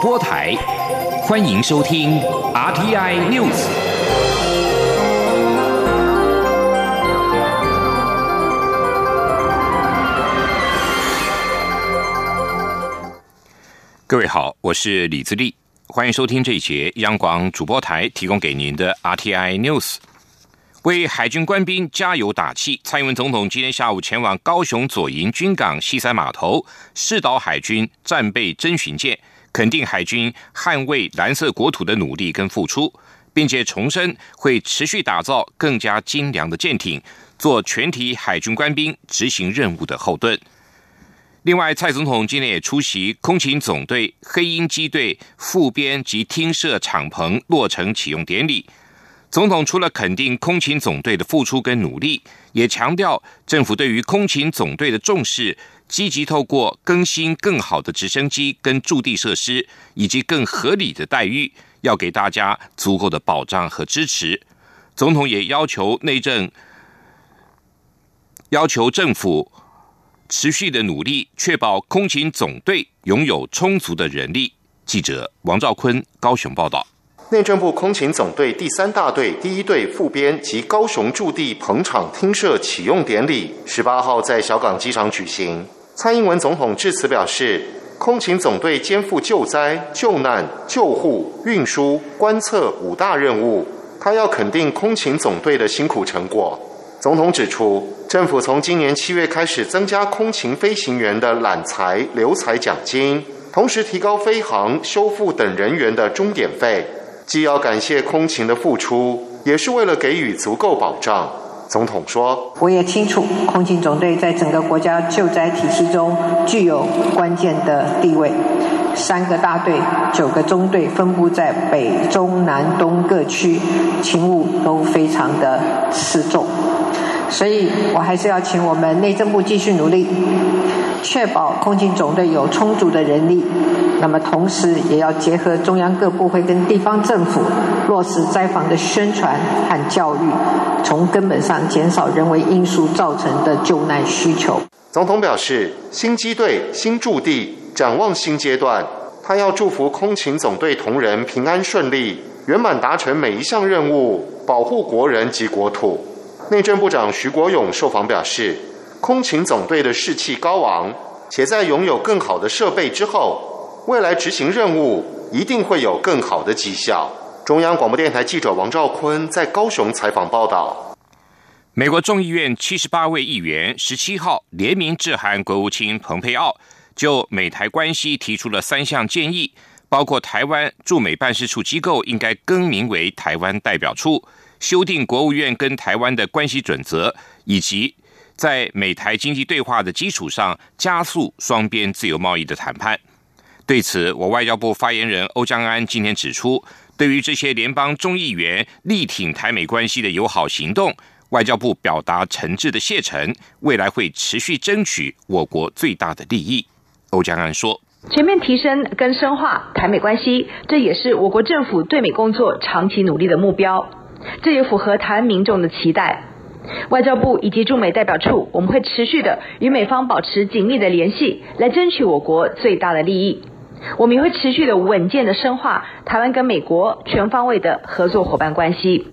播台，欢迎收听 RTI News。各位好，我是李自立，欢迎收听这一节央广主播台提供给您的 RTI News。为海军官兵加油打气，蔡英文总统今天下午前往高雄左营军港西三码头，试导海军战备侦巡舰，肯定海军捍卫蓝色国土的努力跟付出，并且重申会持续打造更加精良的舰艇，做全体海军官兵执行任务的后盾。另外，蔡总统今天也出席空勤总队黑鹰机队副编及厅舍敞篷落成启用典礼。总统除了肯定空勤总队的付出跟努力，也强调政府对于空勤总队的重视，积极透过更新更好的直升机跟驻地设施，以及更合理的待遇，要给大家足够的保障和支持。总统也要求内政，要求政府。持续的努力，确保空勤总队拥有充足的人力。记者王兆坤高雄报道。内政部空勤总队第三大队第一队副编及高雄驻地棚场厅舍启用典礼，十八号在小港机场举行。蔡英文总统致辞表示，空勤总队肩负救灾、救难、救护、运输、观测五大任务，他要肯定空勤总队的辛苦成果。总统指出，政府从今年七月开始增加空勤飞行员的揽才留才奖金，同时提高飞航、修复等人员的终点费，既要感谢空勤的付出，也是为了给予足够保障。总统说：“我也清楚，空勤总队在整个国家救灾体系中具有关键的地位。三个大队、九个中队分布在北、中、南、东各区，勤务都非常的吃重。”所以我还是要请我们内政部继续努力，确保空勤总队有充足的人力。那么同时也要结合中央各部会跟地方政府，落实灾防的宣传和教育，从根本上减少人为因素造成的救难需求。总统表示，新机队、新驻地，展望新阶段，他要祝福空勤总队同仁平安顺利，圆满达成每一项任务，保护国人及国土。内政部长徐国勇受访表示，空勤总队的士气高昂，且在拥有更好的设备之后，未来执行任务一定会有更好的绩效。中央广播电台记者王兆坤在高雄采访报道。美国众议院七十八位议员十七号联名致函国务卿蓬佩奥，就美台关系提出了三项建议，包括台湾驻美办事处机构应该更名为台湾代表处。修订国务院跟台湾的关系准则，以及在美台经济对话的基础上加速双边自由贸易的谈判。对此，我外交部发言人欧江安今天指出，对于这些联邦众议员力挺台美关系的友好行动，外交部表达诚挚的谢忱，未来会持续争取我国最大的利益。欧江安说：“全面提升跟深化台美关系，这也是我国政府对美工作长期努力的目标。”这也符合台湾民众的期待。外交部以及驻美代表处，我们会持续的与美方保持紧密的联系，来争取我国最大的利益。我们也会持续的稳健的深化台湾跟美国全方位的合作伙伴关系。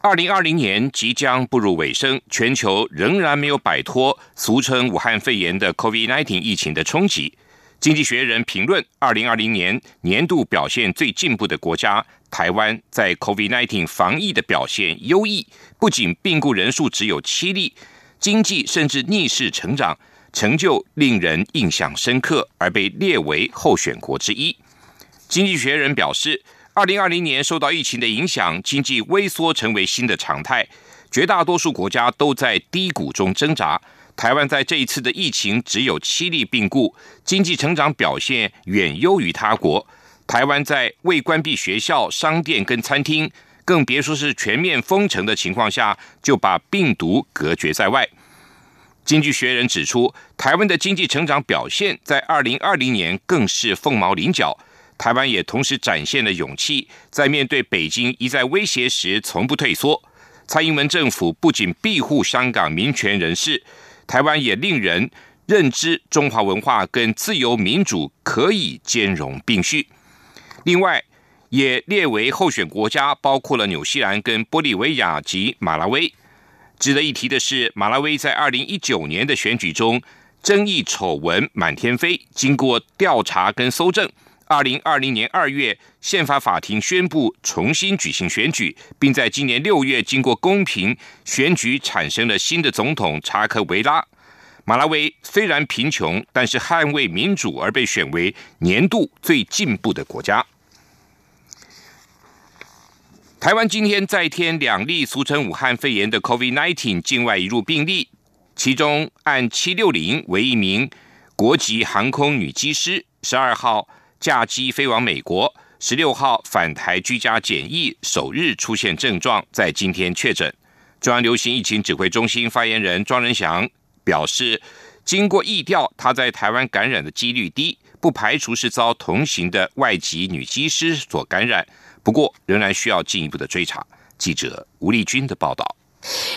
二零二零年即将步入尾声，全球仍然没有摆脱俗称武汉肺炎的 COVID-19 疫情的冲击。经济学人评论，二零二零年年度表现最进步的国家台湾，在 COVID-19 防疫的表现优异，不仅病故人数只有七例，经济甚至逆势成长，成就令人印象深刻，而被列为候选国之一。经济学人表示，二零二零年受到疫情的影响，经济微缩成为新的常态，绝大多数国家都在低谷中挣扎。台湾在这一次的疫情只有七例病故，经济成长表现远优于他国。台湾在未关闭学校、商店跟餐厅，更别说是全面封城的情况下，就把病毒隔绝在外。经济学人指出，台湾的经济成长表现在二零二零年更是凤毛麟角。台湾也同时展现了勇气，在面对北京一再威胁时，从不退缩。蔡英文政府不仅庇护香港民权人士。台湾也令人认知中华文化跟自由民主可以兼容并蓄。另外，也列为候选国家包括了纽西兰、跟玻利维亚及马拉维。值得一提的是，马拉维在二零一九年的选举中争议丑闻满天飞，经过调查跟搜证，二零二零年二月宪法法庭宣布重新举行选举，并在今年六月经过公平选举产生了新的总统查克维拉。马拉维虽然贫穷，但是捍卫民主而被选为年度最进步的国家。台湾今天再添两例俗称武汉肺炎的 COVID-19 境外移入病例，其中按七六零为一名国籍航空女机师，十二号驾机飞往美国，十六号返台居家检疫，首日出现症状，在今天确诊。中央流行疫情指挥中心发言人庄仁祥表示，经过疫调，他在台湾感染的几率低，不排除是遭同行的外籍女机师所感染。不过，仍然需要进一步的追查。记者吴丽君的报道。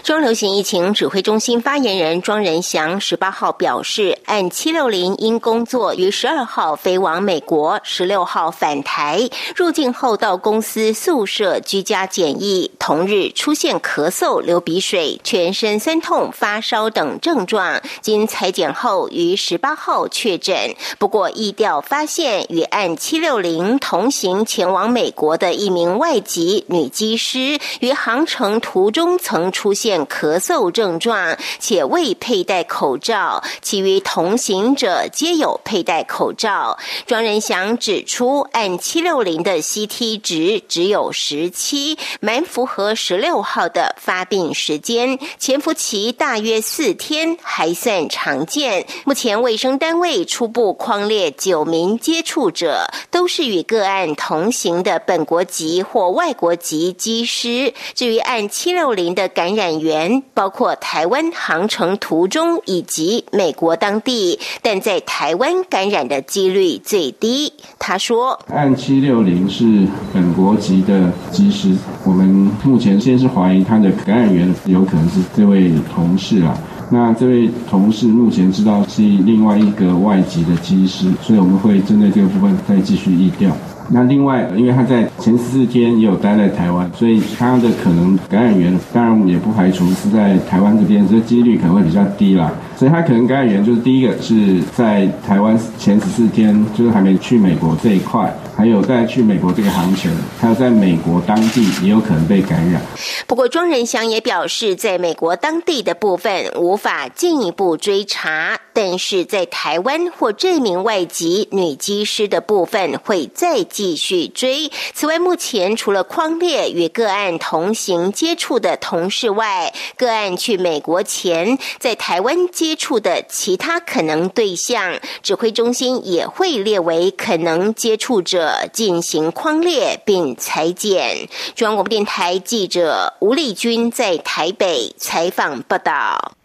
中流行疫情指挥中心发言人庄仁祥十八号表示，按七六零因工作于十二号飞往美国，十六号返台，入境后到公司宿舍居家检疫，同日出现咳嗽、流鼻水、全身酸痛、发烧等症状，经裁剪后于十八号确诊。不过，疫调发现与按七六零同行前往美国的一名外籍女机师，于航程途中曾。出现咳嗽症状，且未佩戴口罩，其余同行者皆有佩戴口罩。庄仁祥指出，按七六零的 CT 值只有十七，蛮符合十六号的发病时间，潜伏期大约四天，还算常见。目前卫生单位初步框列九名接触者，都是与个案同行的本国籍或外国籍机师。至于按七六零的感感染源包括台湾航程途中以及美国当地，但在台湾感染的几率最低。他说：“按七六零是本国籍的机师，我们目前先是怀疑他的感染源有可能是这位同事啊。那这位同事目前知道是另外一个外籍的机师，所以我们会针对这个部分再继续议调。”那另外，因为他在前十四天也有待在台湾，所以他的可能感染源，当然也不排除是在台湾这边，这几率可能会比较低啦。所以他可能感染源就是第一个是在台湾前十四天，就是还没去美国这一块。还有在去美国这个航程，还有在美国当地也有可能被感染。不过庄仁祥也表示，在美国当地的部分无法进一步追查，但是在台湾或这名外籍女机师的部分会再继续追。此外，目前除了匡列与个案同行接触的同事外，个案去美国前在台湾接接触的其他可能对象，指挥中心也会列为可能接触者。进行框列并裁剪。中央广播电台记者吴丽君在台北采访报道。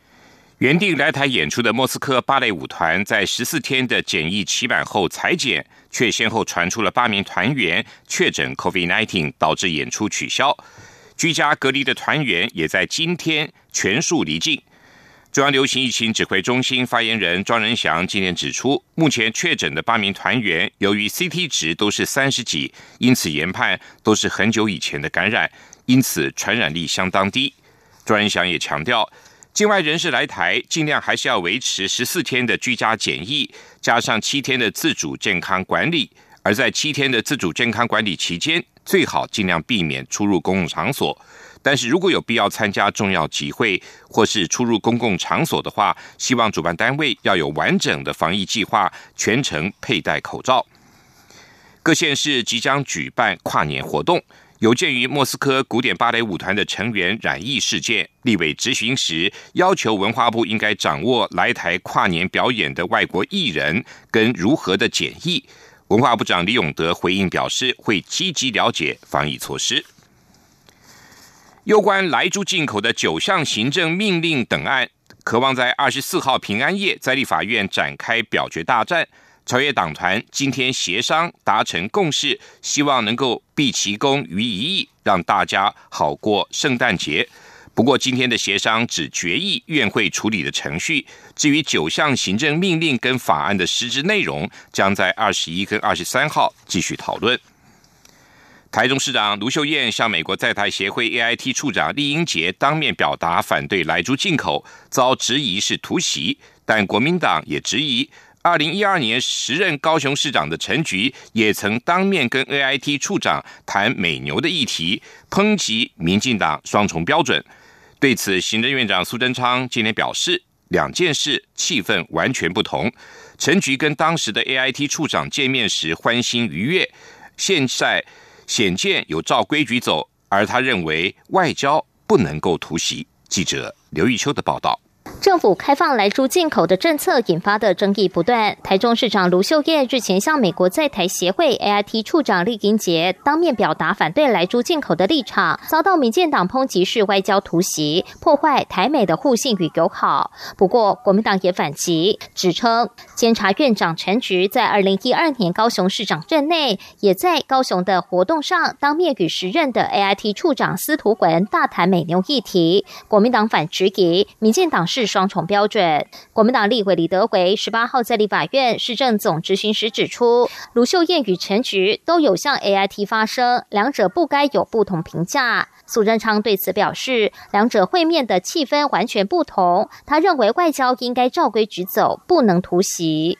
原定来台演出的莫斯科芭蕾舞团，在十四天的检疫期满后裁剪，却先后传出了八名团员确诊 COVID-19，导致演出取消。居家隔离的团员也在今天全数离境。中央流行疫情指挥中心发言人庄仁祥今天指出，目前确诊的八名团员，由于 CT 值都是三十几，因此研判都是很久以前的感染，因此传染力相当低。庄仁祥也强调，境外人士来台，尽量还是要维持十四天的居家检疫，加上七天的自主健康管理。而在七天的自主健康管理期间，最好尽量避免出入公共场所。但是如果有必要参加重要集会或是出入公共场所的话，希望主办单位要有完整的防疫计划，全程佩戴口罩。各县市即将举办跨年活动，有鉴于莫斯科古典芭蕾舞团的成员染疫事件，立委执行时要求文化部应该掌握来台跨年表演的外国艺人跟如何的检疫。文化部长李永德回应表示，会积极了解防疫措施。有关来猪进口的九项行政命令等案，渴望在二十四号平安夜在立法院展开表决大战。朝野党团今天协商达成共识，希望能够毕其功于一役，让大家好过圣诞节。不过，今天的协商只决议院会处理的程序，至于九项行政命令跟法案的实质内容，将在二十一跟二十三号继续讨论。台中市长卢秀燕向美国在台协会 AIT 处长厉英杰当面表达反对来猪进口，遭质疑是突袭，但国民党也质疑。二零一二年时任高雄市长的陈菊也曾当面跟 AIT 处长谈美牛的议题，抨击民进党双重标准。对此，行政院长苏贞昌今天表示，两件事气氛完全不同。陈菊跟当时的 AIT 处长见面时欢欣愉悦，现在显见有照规矩走，而他认为外交不能够突袭。记者刘玉秋的报道。政府开放来猪进口的政策引发的争议不断。台中市长卢秀燕日前向美国在台协会 AIT 处长厉英杰当面表达反对来猪进口的立场，遭到民进党抨击是外交突袭，破坏台美的互信与友好。不过，国民党也反击，指称监察院长陈菊在二零一二年高雄市长任内，也在高雄的活动上当面与时任的 AIT 处长司徒文大谈美牛议题。国民党反质疑，民进党是。双重标准。国民党立委李德维十八号在立法院市政总执行时指出，卢秀燕与陈菊都有向 AIT 发声，两者不该有不同评价。苏贞昌对此表示，两者会面的气氛完全不同。他认为外交应该照规矩走，不能突袭。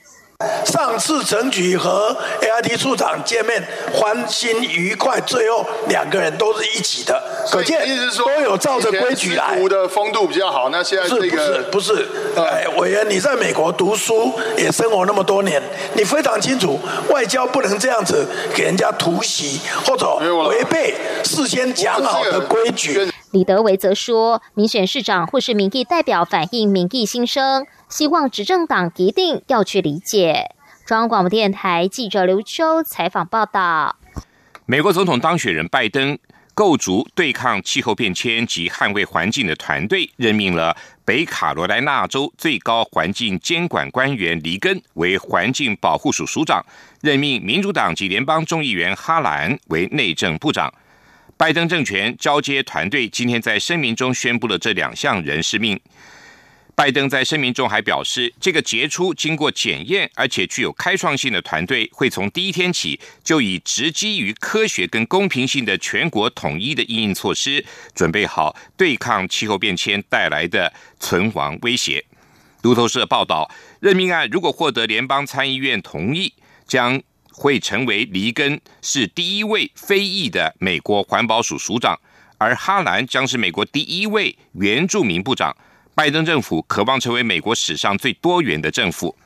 上次陈举和 AIT 处长见面，欢欣愉快，最后两个人都是一起的，可见都有照着规矩来。的风度比较好，那现在这个不是不是，哎，委员你在美国读书也生活那么多年，你非常清楚，外交不能这样子给人家突袭或者违背事先讲好的规矩。李德维则说，民选市长或是民意代表反映民意心声。希望执政党一定要去理解。中央广播电台记者刘秋采访报道：美国总统当选人拜登构筑对抗气候变迁及捍卫环境的团队，任命了北卡罗来纳州最高环境监管官员黎根为环境保护署署长，任命民主党及联邦众议员哈兰为内政部长。拜登政权交接团队今天在声明中宣布了这两项人事命。拜登在声明中还表示，这个杰出、经过检验而且具有开创性的团队，会从第一天起就以直基于科学跟公平性的全国统一的应应措施，准备好对抗气候变迁带来的存亡威胁。路透社报道，任命案如果获得联邦参议院同意，将会成为黎根是第一位非裔的美国环保署署长，而哈兰将是美国第一位原住民部长。拜登政府渴望成为美国史上最多元的政府。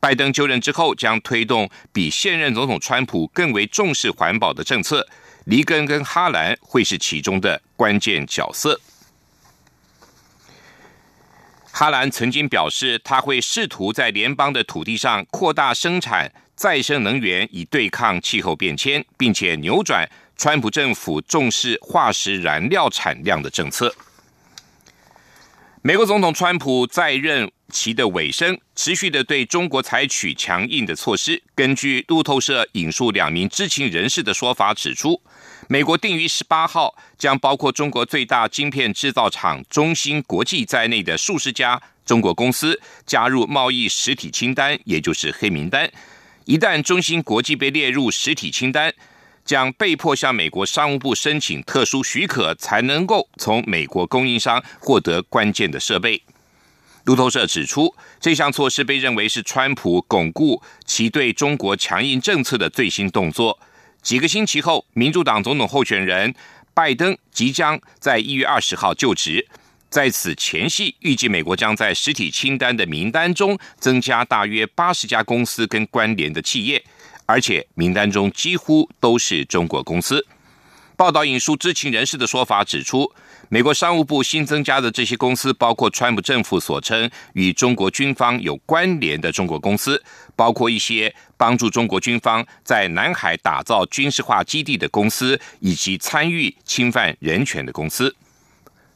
拜登就任之后，将推动比现任总统川普更为重视环保的政策。黎根跟哈兰会是其中的关键角色。哈兰曾经表示，他会试图在联邦的土地上扩大生产再生能源，以对抗气候变迁，并且扭转川普政府重视化石燃料产量的政策。美国总统川普在任期的尾声，持续的对中国采取强硬的措施。根据路透社引述两名知情人士的说法指出，美国定于十八号将包括中国最大晶片制造厂中芯国际在内的数十家中国公司加入贸易实体清单，也就是黑名单。一旦中芯国际被列入实体清单，将被迫向美国商务部申请特殊许可，才能够从美国供应商获得关键的设备。路透社指出，这项措施被认为是川普巩固其对中国强硬政策的最新动作。几个星期后，民主党总统候选人拜登即将在一月二十号就职，在此前夕，预计美国将在实体清单的名单中增加大约八十家公司跟关联的企业。而且名单中几乎都是中国公司。报道引述知情人士的说法指出，美国商务部新增加的这些公司，包括川普政府所称与中国军方有关联的中国公司，包括一些帮助中国军方在南海打造军事化基地的公司，以及参与侵犯人权的公司。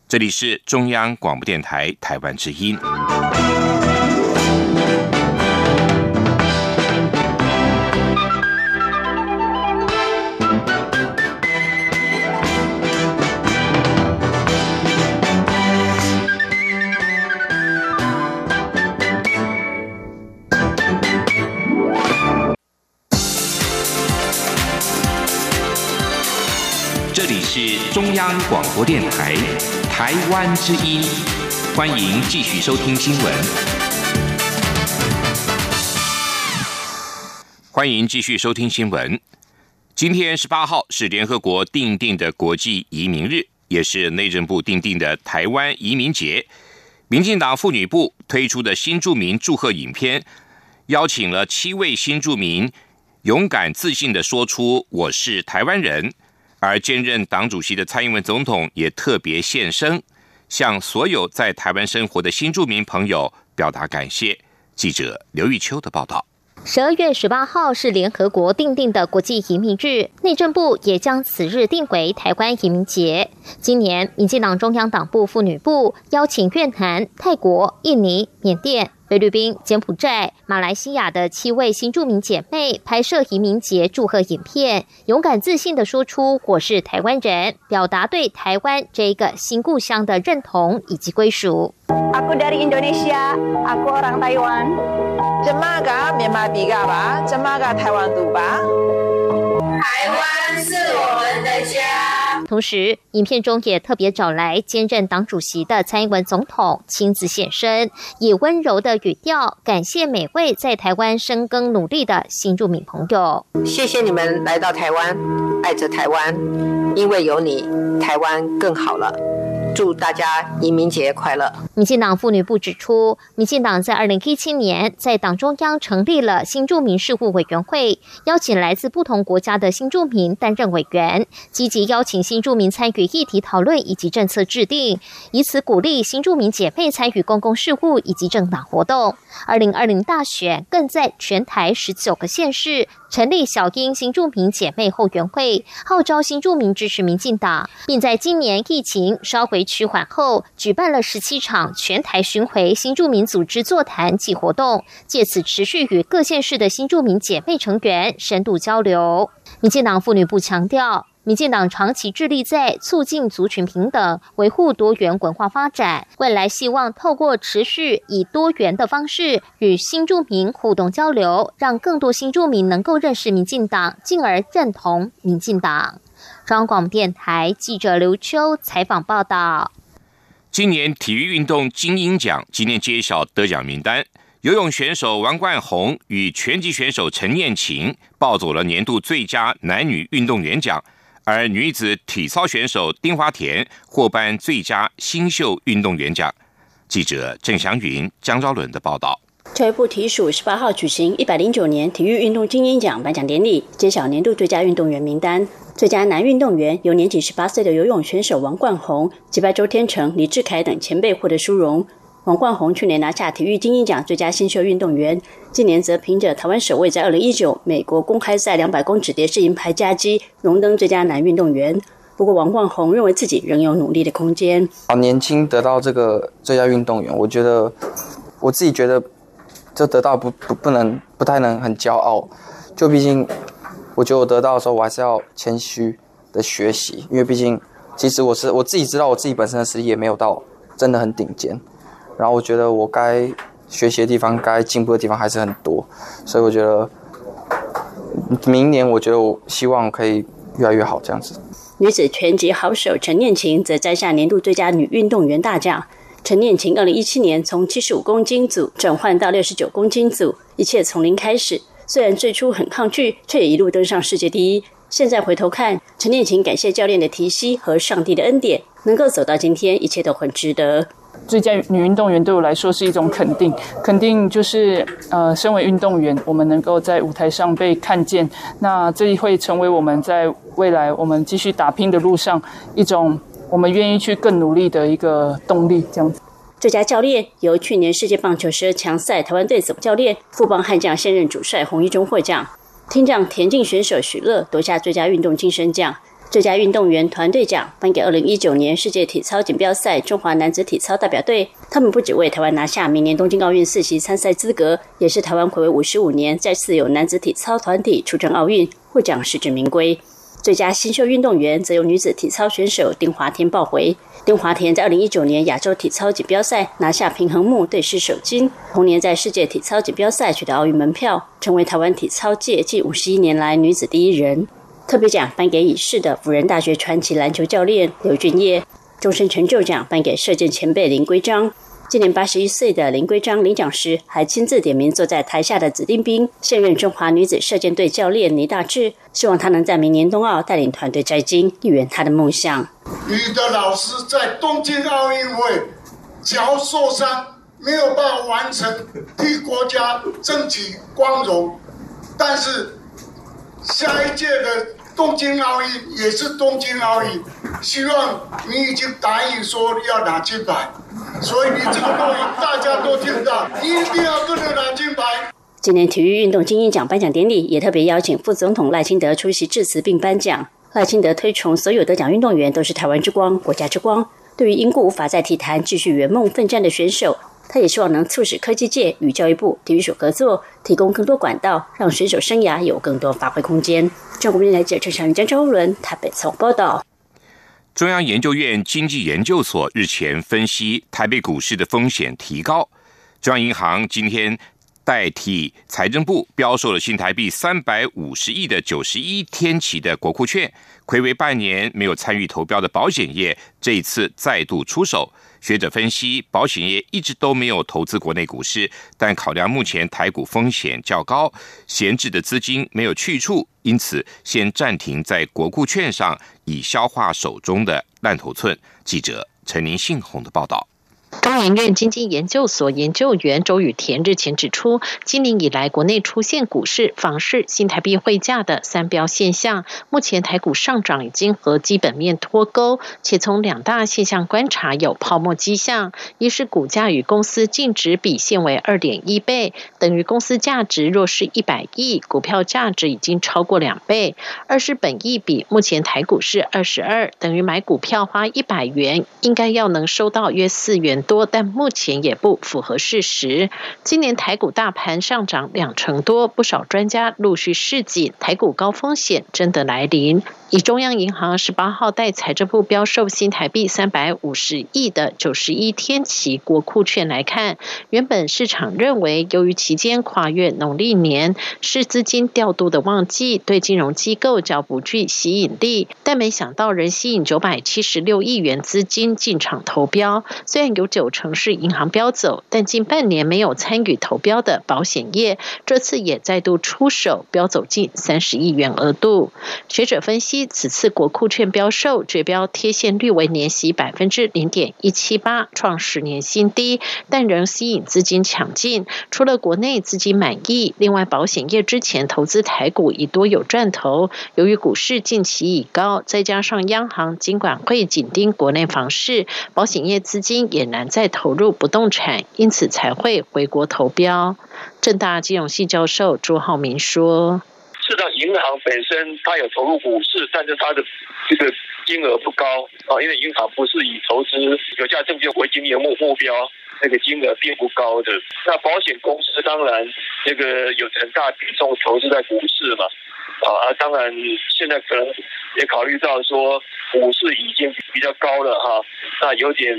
这里是中央广播电台台湾之音。是中央广播电台台湾之音，欢迎继续收听新闻。欢迎继续收听新闻。今天十八号是联合国定定的国际移民日，也是内政部定定的台湾移民节。民进党妇女部推出的新住民祝贺影片，邀请了七位新住民。勇敢自信的说出“我是台湾人”，而兼任党主席的蔡英文总统也特别现身，向所有在台湾生活的新住民朋友表达感谢。记者刘玉秋的报道。十二月十八号是联合国定定的国际移民日，内政部也将此日定为台湾移民节。今年，民进党中央党部妇女部邀请越南、泰国、印尼、缅甸。菲律宾、柬埔寨、马来西亚的七位新住民姐妹拍摄移民节祝贺影片，勇敢自信的说出“我是台湾人”，表达对台湾这一个新故乡的认同以及归属。Aku dari Indonesia, aku orang Taiwan. Jemaga Myanmar biga ba, jemaga Taiwan du ba. 台湾是我们的家。同时，影片中也特别找来兼任党主席的蔡英文总统亲自现身，以温柔的语调感谢每位在台湾深耕努力的新住民朋友。谢谢你们来到台湾，爱着台湾，因为有你，台湾更好了。祝大家移民节快乐！民进党妇女部指出，民进党在二零一七年在党中央成立了新住民事务委员会，邀请来自不同国家的新住民担任委员，积极邀请新住民参与议题讨论以及政策制定，以此鼓励新住民姐妹参与公共事务以及政党活动。二零二零大选更在全台十九个县市。成立小英新住民姐妹后援会，号召新住民支持民进党，并在今年疫情稍回趋缓后，举办了十七场全台巡回新住民组织座谈及活动，借此持续与各县市的新住民姐妹成员深度交流。民进党妇女部强调。民进党长期致力在促进族群平等、维护多元文化发展。未来希望透过持续以多元的方式与新住民互动交流，让更多新住民能够认识民进党，进而认同民进党。中央广电台记者刘秋采访报道。今年体育运动精英奖今天揭晓得奖名单，游泳选手王冠宏与拳击选手陈念琴抱走了年度最佳男女运动员奖。而女子体操选手丁华田获颁最佳新秀运动员奖。记者郑祥云、江昭伦的报道。教育部体署十八号举行一百零九年体育运动精英奖颁奖典礼，揭晓年度最佳运动员名单。最佳男运动员由年仅十八岁的游泳选手王冠宏击败周天成、李志凯等前辈获得殊荣。王冠宏去年拿下体育精英奖最佳新秀运动员，近年则凭着台湾首位在二零一九美国公开赛两百公尺蝶式银牌佳绩，荣登最佳男运动员。不过，王冠宏认为自己仍有努力的空间。好年轻得到这个最佳运动员，我觉得我自己觉得这得到不不不能不太能很骄傲。就毕竟，我觉得我得到的时候，我还是要谦虚的学习，因为毕竟其实我是我自己知道我自己本身的实力也没有到真的很顶尖。然后我觉得我该学习的地方、该进步的地方还是很多，所以我觉得明年我觉得我希望可以越来越好这样子。女子拳击好手陈念琴则摘下年度最佳女运动员大奖。陈念琴二零一七年从七十五公斤组转换到六十九公斤组，一切从零开始。虽然最初很抗拒，却也一路登上世界第一。现在回头看，陈念琴感谢教练的提携和上帝的恩典，能够走到今天，一切都很值得。最佳女运动员对我来说是一种肯定，肯定就是呃，身为运动员，我们能够在舞台上被看见，那这会成为我们在未来我们继续打拼的路上一种我们愿意去更努力的一个动力。这样子，最佳教练由去年世界棒球十二强赛台湾队总教练富邦悍将现任主帅洪一中获奖，听障田径选手许乐夺下最佳运动精神奖。最佳运动员团队奖颁给二零一九年世界体操锦标赛中华男子体操代表队，他们不只为台湾拿下明年东京奥运四席参赛资格，也是台湾暌违五十五年再次有男子体操团体出征奥运，获奖实至名归。最佳新秀运动员则由女子体操选手丁华田抱回。丁华田在二零一九年亚洲体操锦标赛拿下平衡木对狮首金，同年在世界体操锦标赛取得奥运门票，成为台湾体操界近五十一年来女子第一人。特别奖颁给已逝的辅仁大学传奇篮球教练刘俊业，终身成就奖颁给射箭前辈林圭章。今年八十一岁的林圭章领奖时，还亲自点名坐在台下的子弟兵，现任中华女子射箭队教练倪大志，希望他能在明年冬奥带领团队摘金，圆他的梦想。你的老师在东京奥运会脚受伤，没有办法完成替国家争取光荣，但是下一届的东京奥运也是东京奥运，希望你已经答应说要拿金牌。所以你这个录音大家都听到，一定要跟着拿金牌。今年体育运动精英奖颁奖典礼也特别邀请副总统赖清德出席致辞并颁奖。赖清德推崇所有得奖运动员都是台湾之光、国家之光。对于因故无法在体坛继续圆梦奋战的选手，他也希望能促使科技界与教育部体育署合作，提供更多管道，让选手生涯有更多发挥空间。中国电台记者陈祥云、张超伦台北从报道。中央研究院经济研究所日前分析台北股市的风险提高，中央银行今天代替财政部标售了新台币三百五十亿的九十一天期的国库券，暌违半年没有参与投标的保险业这一次再度出手。学者分析，保险业一直都没有投资国内股市，但考量目前台股风险较高，闲置的资金没有去处，因此先暂停在国库券上，以消化手中的烂头寸。记者陈林信宏的报道。中研院经济研究所研究员周宇田日前指出，今年以来国内出现股市、房市、新台币汇价的三标现象。目前台股上涨已经和基本面脱钩，且从两大现象观察有泡沫迹象：一是股价与公司净值比现为二点一倍，等于公司价值若是一百亿，股票价值已经超过两倍；二是本益比目前台股是二十二，等于买股票花一百元，应该要能收到约四元。多，但目前也不符合事实。今年台股大盘上涨两成多，不少专家陆续示警，台股高风险真的来临。以中央银行十八号代财政部标售新台币三百五十亿的九十一天期国库券来看，原本市场认为，由于期间跨越农历年，是资金调度的旺季，对金融机构较不具吸引力。但没想到，仍吸引九百七十六亿元资金进场投标。虽然有九成是银行标走，但近半年没有参与投标的保险业，这次也再度出手标走近三十亿元额度。学者分析。此次国库券标售指标贴现率为年息百分之零点一七八，创十年新低，但仍吸引资金抢进。除了国内资金满意，另外保险业之前投资台股已多有赚头。由于股市近期已高，再加上央行尽管会紧盯国内房市，保险业资金也难再投入不动产，因此才会回国投标。正大金融系教授朱浩明说。是的，银行本身它有投入股市，但是它的这个金额不高啊，因为银行不是以投资有价证券为经营目目标，那个金额并不高的。那保险公司当然那个有很大比重投资在股市嘛，啊，当然现在可能也考虑到说股市已经比较高了哈，那有点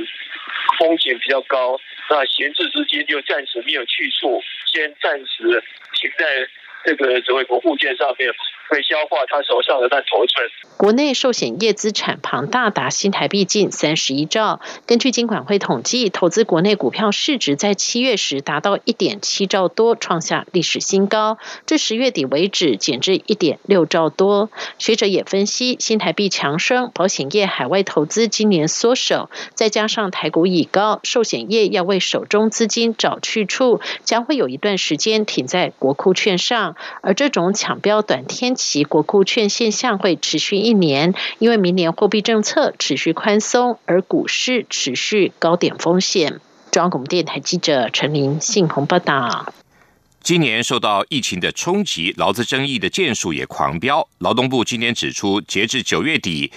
风险比较高，那闲置资金就暂时没有去处，先暂时停在。这个只会国库券上面会消化他手上的那头寸。国内寿险业资产庞大达新台币近三十一兆。根据金管会统计，投资国内股票市值在七月时达到一点七兆多，创下历史新高。至十月底为止，减至一点六兆多。学者也分析，新台币强升，保险业海外投资今年缩手，再加上台股已高，寿险业要为手中资金找去处，将会有一段时间停在国库券上。而这种抢标短天期国库券现象会持续一年，因为明年货币政策持续宽松，而股市持续高点风险。中央广播电台记者陈琳信鸿报道。今年受到疫情的冲击，劳资争议的件数也狂飙。劳动部今天指出，截至九月底，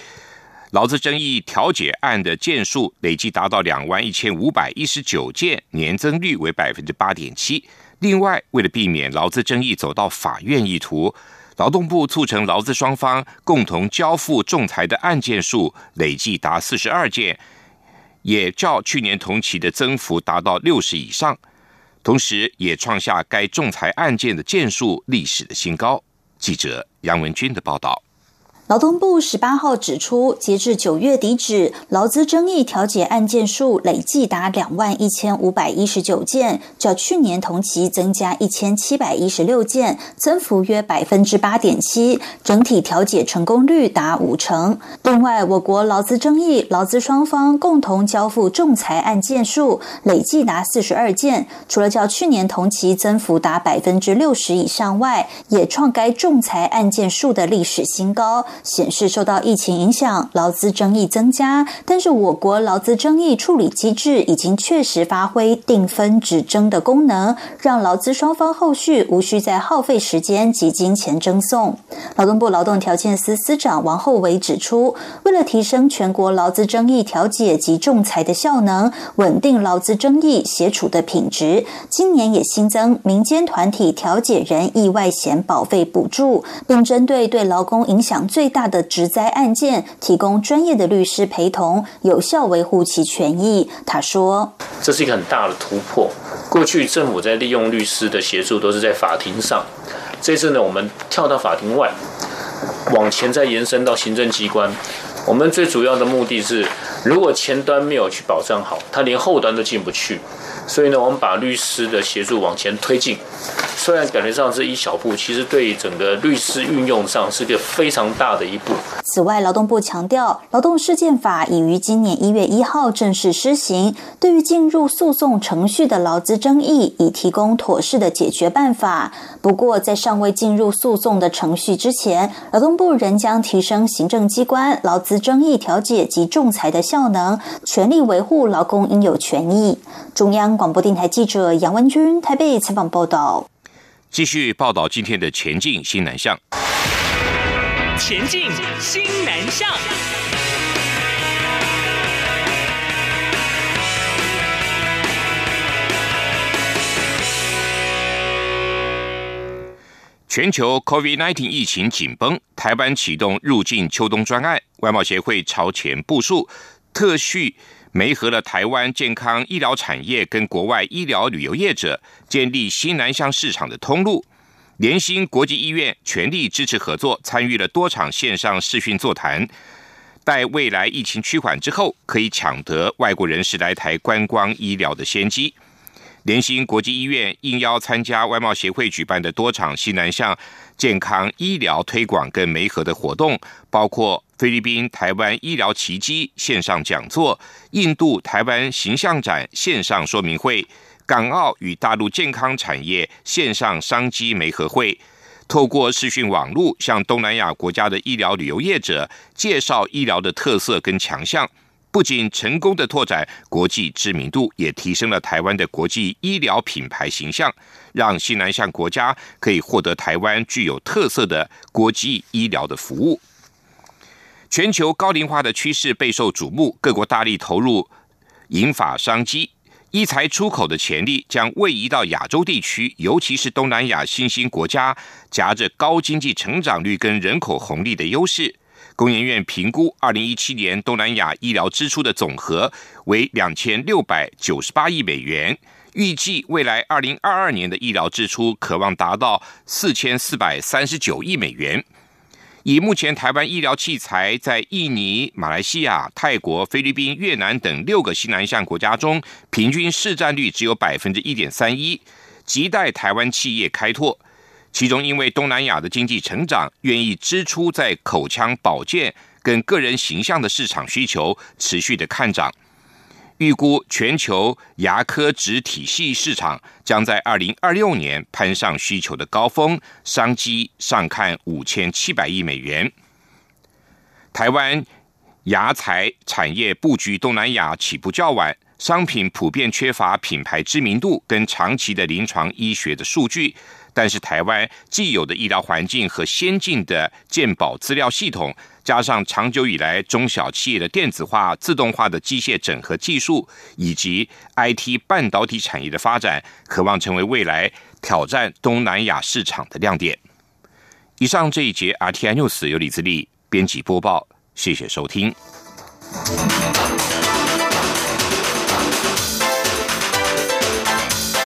劳资争议调解案的件数累计达到两万一千五百一十九件，年增率为百分之八点七。另外，为了避免劳资争议走到法院意图，劳动部促成劳资双方共同交付仲裁的案件数累计达四十二件，也较去年同期的增幅达到六十以上，同时也创下该仲裁案件的件数历史的新高。记者杨文军的报道。劳动部十八号指出，截至九月底止，劳资争议调解案件数累计达两万一千五百一十九件，较去年同期增加一千七百一十六件，增幅约百分之八点七，整体调解成功率达五成。另外，我国劳资争议劳资双方共同交付仲裁案件数累计达四十二件，除了较去年同期增幅达百分之六十以上外，也创该仲裁案件数的历史新高。显示受到疫情影响，劳资争议增加，但是我国劳资争议处理机制已经确实发挥定分止争的功能，让劳资双方后续无需再耗费时间及金钱争讼。劳动部劳动条件司司长王厚伟指出，为了提升全国劳资争议调解及仲裁的效能，稳定劳资争议协处的品质，今年也新增民间团体调解人意外险保费补助，并针对对劳工影响最大的职灾案件，提供专业的律师陪同，有效维护其权益。他说：“这是一个很大的突破。过去政府在利用律师的协助，都是在法庭上。这次呢，我们跳到法庭外，往前再延伸到行政机关。我们最主要的目的是，如果前端没有去保障好，他连后端都进不去。所以呢，我们把律师的协助往前推进。”虽然感觉上是一小步，其实对整个律师运用上是个非常大的一步。此外，劳动部强调，劳动事件法已于今年一月一号正式施行，对于进入诉讼程序的劳资争议，已提供妥适的解决办法。不过，在尚未进入诉讼的程序之前，劳动部仍将提升行政机关劳资争议调解及仲裁的效能，全力维护劳工应有权益。中央广播电台记者杨文君台北采访报道。继续报道今天的前进新南向。前进新南向。全球 COVID-19 疫情紧绷，台湾启动入境秋冬专案，外贸协会朝前部署，特序。媒合了台湾健康医疗产业跟国外医疗旅游业者，建立新南向市场的通路。联兴国际医院全力支持合作，参与了多场线上视讯座谈。待未来疫情趋缓之后，可以抢得外国人士来台观光医疗的先机。联兴国际医院应邀参加外贸协会举办的多场新南向健康医疗推广跟媒合的活动，包括。菲律宾台湾医疗奇迹线上讲座，印度台湾形象展线上说明会，港澳与大陆健康产业线上商机媒合会，透过视讯网络向东南亚国家的医疗旅游业者介绍医疗的特色跟强项，不仅成功的拓展国际知名度，也提升了台湾的国际医疗品牌形象，让西南向国家可以获得台湾具有特色的国际医疗的服务。全球高龄化的趋势备受瞩目，各国大力投入引发商机，医材出口的潜力将位移到亚洲地区，尤其是东南亚新兴国家，夹着高经济成长率跟人口红利的优势。工研院评估，二零一七年东南亚医疗支出的总和为两千六百九十八亿美元，预计未来二零二二年的医疗支出可望达到四千四百三十九亿美元。以目前台湾医疗器材在印尼、马来西亚、泰国、菲律宾、越南等六个西南向国家中，平均市占率只有百分之一点三一，亟待台湾企业开拓。其中，因为东南亚的经济成长，愿意支出在口腔保健跟个人形象的市场需求持续的看涨。预估全球牙科植体系市场将在二零二六年攀上需求的高峰，商机上看五千七百亿美元。台湾牙材产业布局东南亚起步较晚，商品普遍缺乏品牌知名度跟长期的临床医学的数据。但是台湾既有的医疗环境和先进的健保资料系统，加上长久以来中小企业的电子化、自动化的机械整合技术，以及 IT 半导体产业的发展，渴望成为未来挑战东南亚市场的亮点。以上这一节 RTI News 由李自力编辑播报，谢谢收听。